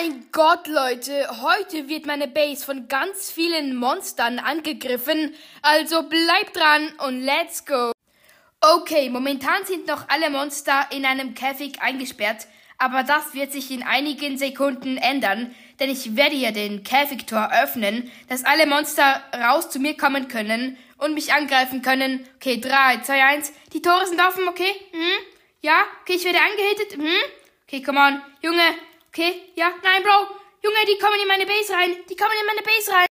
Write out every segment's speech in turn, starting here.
mein Gott, Leute, heute wird meine Base von ganz vielen Monstern angegriffen. Also bleibt dran und let's go. Okay, momentan sind noch alle Monster in einem Käfig eingesperrt, aber das wird sich in einigen Sekunden ändern, denn ich werde hier den Käfigtor öffnen, dass alle Monster raus zu mir kommen können und mich angreifen können. Okay, 3, 2, 1. Die Tore sind offen, okay? Hm? Ja? Okay, ich werde angehittet. Hm? Okay, come on. Junge, Okay, ja, nein, Bro. Junge, die kommen in meine Base rein. Die kommen in meine Base rein.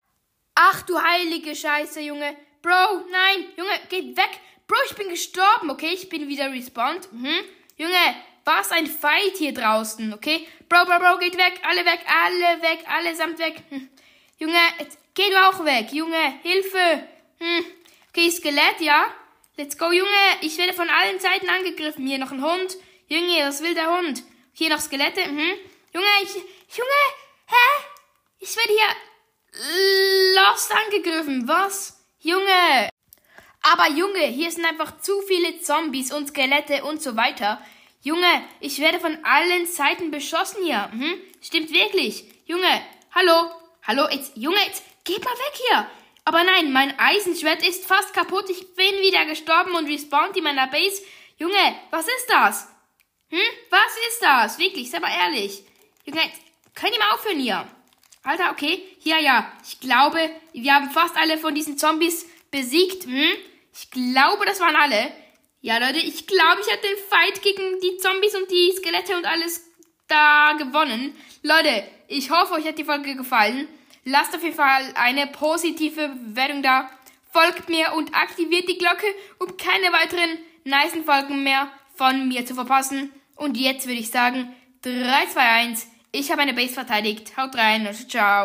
Ach du heilige Scheiße, Junge. Bro, nein, Junge, geht weg. Bro, ich bin gestorben, okay? Ich bin wieder respawned. Mhm. Junge, was ein Fight hier draußen, okay? Bro, Bro, Bro, geht weg. Alle weg, alle weg, allesamt weg. Hm. Junge, geh du auch weg. Junge, Hilfe. Hm. Okay, Skelett, ja? Let's go, Junge. Ich werde von allen Seiten angegriffen. Hier noch ein Hund. Junge, was will der Hund? Hier noch Skelette. Mhm. Junge, ich, Junge, hä? Ich werde hier lost angegriffen. Was? Junge. Aber Junge, hier sind einfach zu viele Zombies und Skelette und so weiter. Junge, ich werde von allen Seiten beschossen hier. Hm? Stimmt wirklich. Junge, hallo. Hallo, jetzt, Junge, jetzt geht mal weg hier. Aber nein, mein Eisenschwert ist fast kaputt. Ich bin wieder gestorben und respawned in meiner Base. Junge, was ist das? Hm? Was ist das? Wirklich, sei mal ehrlich. Junge, könnt ihr mal aufhören hier? Alter, okay. Hier, ja. Ich glaube, wir haben fast alle von diesen Zombies besiegt. Hm? Ich glaube, das waren alle. Ja, Leute, ich glaube, ich habe den Fight gegen die Zombies und die Skelette und alles da gewonnen. Leute, ich hoffe, euch hat die Folge gefallen. Lasst auf jeden Fall eine positive Bewertung da. Folgt mir und aktiviert die Glocke, um keine weiteren nice Folgen mehr von mir zu verpassen. Und jetzt würde ich sagen, 3, 2, 1. Ich habe eine Base verteidigt. Haut rein und ciao.